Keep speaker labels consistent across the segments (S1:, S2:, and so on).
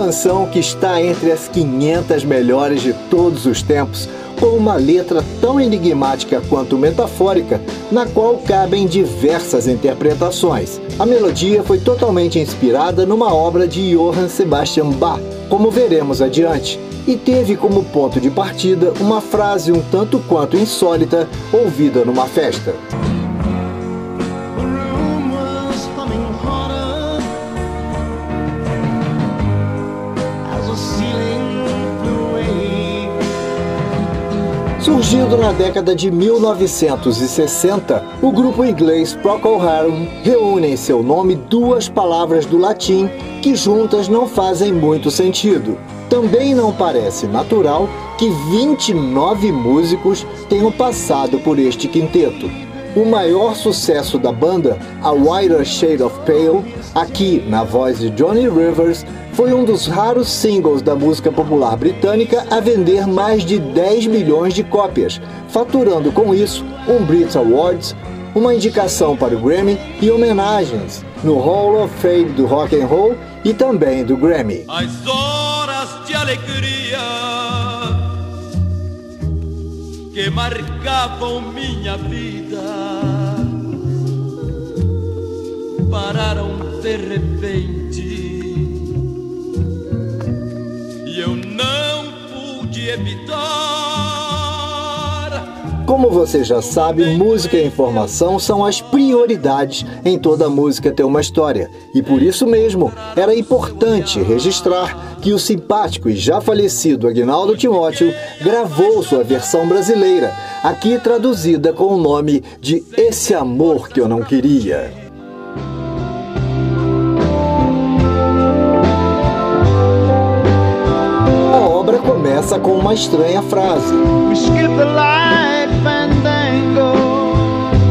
S1: Canção que está entre as 500 melhores de todos os tempos, com uma letra tão enigmática quanto metafórica, na qual cabem diversas interpretações. A melodia foi totalmente inspirada numa obra de Johann Sebastian Bach, como veremos adiante, e teve como ponto de partida uma frase um tanto quanto insólita ouvida numa festa. Surgindo na década de 1960, o grupo inglês Procol Harum reúne em seu nome duas palavras do latim que juntas não fazem muito sentido. Também não parece natural que 29 músicos tenham passado por este quinteto. O maior sucesso da banda, A Whiter Shade of Pale, aqui na voz de Johnny Rivers, foi um dos raros singles da música popular britânica a vender mais de 10 milhões de cópias, faturando com isso um Brit Awards, uma indicação para o Grammy e homenagens no Hall of Fame do Rock and Roll e também do Grammy. As horas de alegria que marcavam minha vida pararam de repente Como você já sabe, música e informação são as prioridades em toda música ter uma história. E por isso mesmo, era importante registrar que o simpático e já falecido Agnaldo Timóteo gravou sua versão brasileira, aqui traduzida com o nome de Esse Amor Que Eu Não Queria. Começa com uma estranha frase.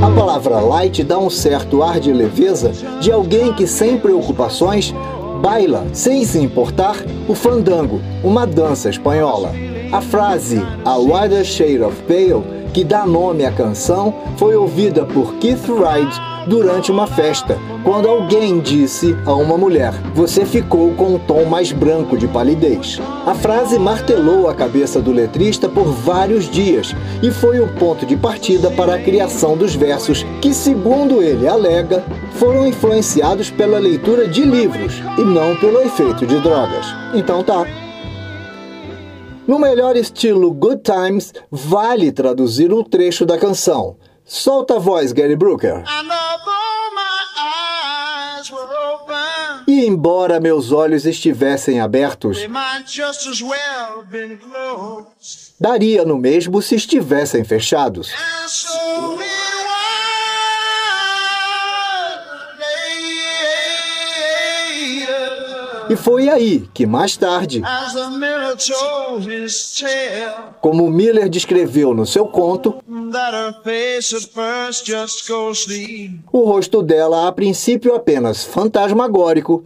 S1: A palavra light dá um certo ar de leveza de alguém que, sem preocupações, baila, sem se importar, o fandango, uma dança espanhola. A frase A Wider Shade of Pale, que dá nome à canção, foi ouvida por Keith Wright durante uma festa, quando alguém disse a uma mulher: Você ficou com um tom mais branco de palidez. A frase martelou a cabeça do letrista por vários dias e foi o ponto de partida para a criação dos versos, que, segundo ele alega, foram influenciados pela leitura de livros e não pelo efeito de drogas. Então tá. No melhor estilo Good Times, vale traduzir um trecho da canção. Solta a voz, Gary Brooker. E embora meus olhos estivessem abertos, daria no mesmo se estivessem fechados. E foi aí que, mais tarde, como Miller descreveu no seu conto, o rosto dela, a princípio apenas fantasmagórico,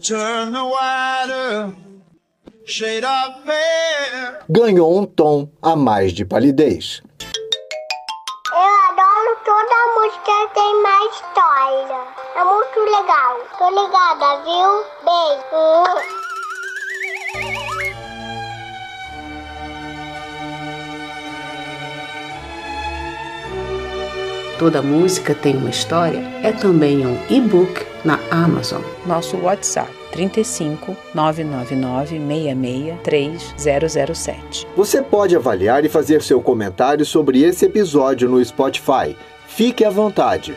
S1: ganhou um tom a mais de palidez.
S2: Música que tem mais história. É muito legal. Tô ligada, viu? Beijo.
S3: Toda música tem uma história é também um e-book na Amazon.
S4: Nosso WhatsApp 35 999 66 3007.
S1: Você pode avaliar e fazer seu comentário sobre esse episódio no Spotify. Fique à vontade.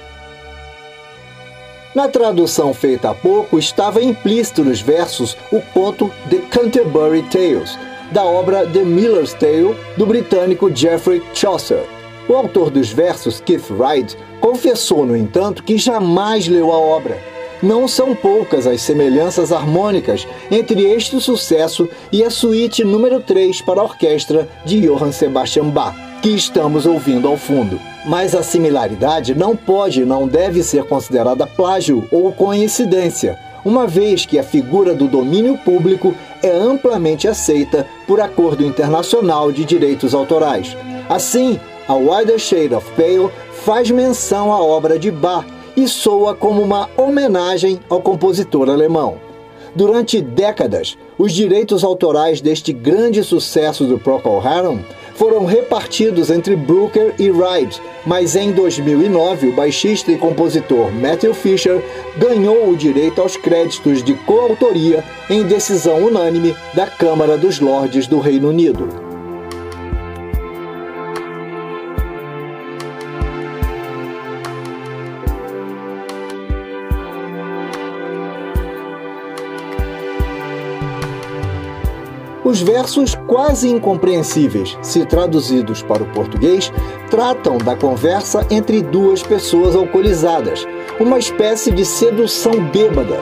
S1: Na tradução feita há pouco, estava implícito nos versos o conto The Canterbury Tales, da obra The Miller's Tale, do britânico Geoffrey Chaucer. O autor dos versos, Keith Wright, confessou, no entanto, que jamais leu a obra. Não são poucas as semelhanças harmônicas entre este sucesso e a suíte número 3 para a orquestra de Johann Sebastian Bach, que estamos ouvindo ao fundo. Mas a similaridade não pode e não deve ser considerada plágio ou coincidência, uma vez que a figura do domínio público é amplamente aceita por acordo internacional de direitos autorais. Assim, a Wider Shade of Pale faz menção à obra de Bach e soa como uma homenagem ao compositor alemão. Durante décadas, os direitos autorais deste grande sucesso do Procol Harum foram repartidos entre Brooker e Wright, mas em 2009 o baixista e compositor Matthew Fisher ganhou o direito aos créditos de coautoria em decisão unânime da Câmara dos Lordes do Reino Unido. Os versos quase incompreensíveis, se traduzidos para o português, tratam da conversa entre duas pessoas alcoolizadas, uma espécie de sedução bêbada,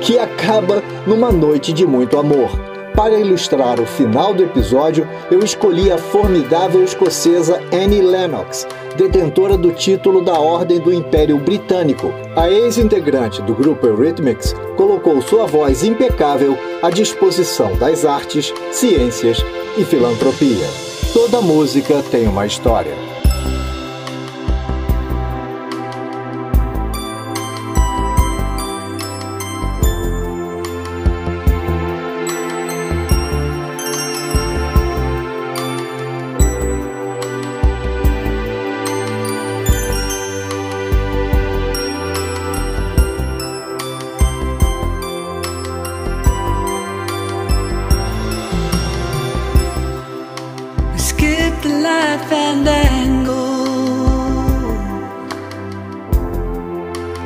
S1: que acaba numa noite de muito amor. Para ilustrar o final do episódio, eu escolhi a formidável escocesa Annie Lennox, detentora do título da Ordem do Império Britânico. A ex-integrante do grupo Eurythmics colocou sua voz impecável à disposição das artes, ciências e filantropia. Toda música tem uma história.
S5: fandango.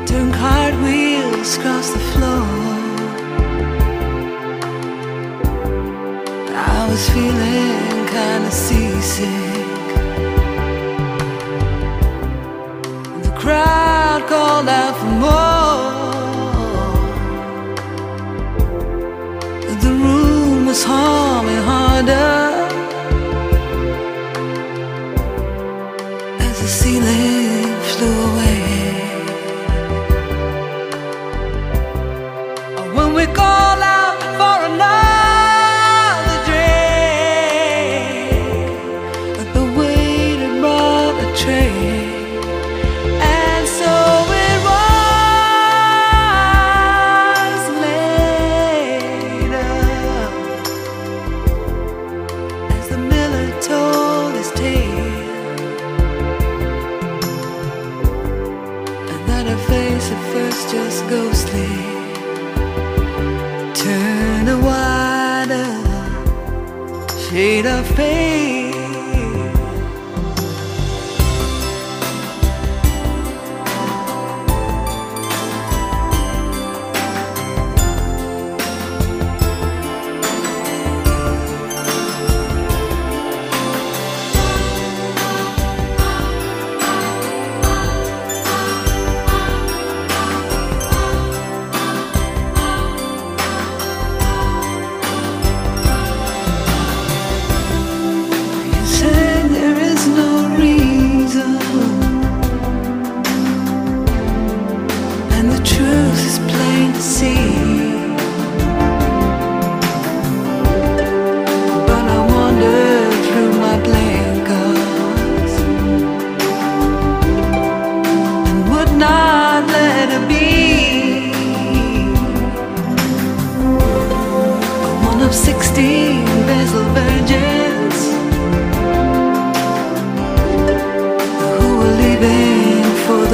S5: Turn cartwheels across the floor. I was feeling kinda seasick. The crowd called out for me. State of faith.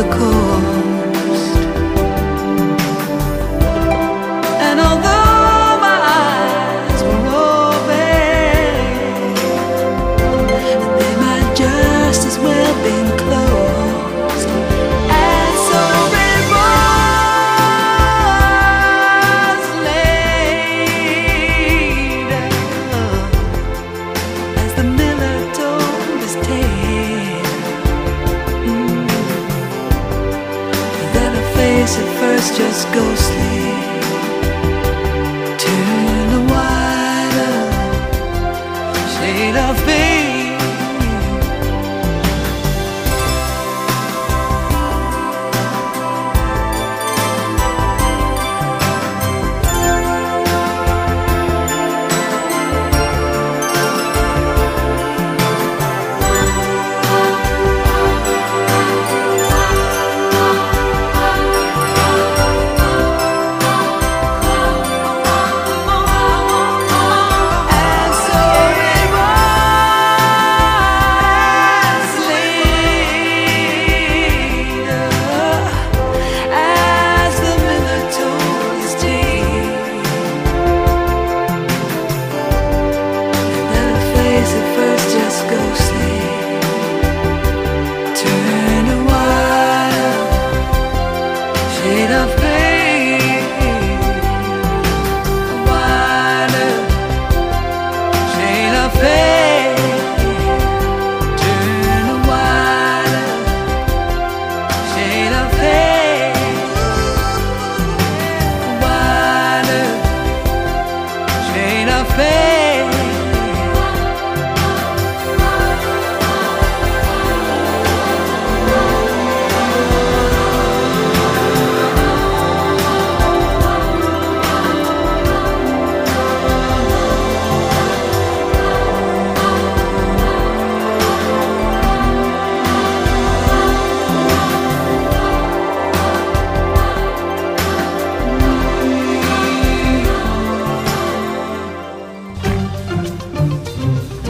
S5: the core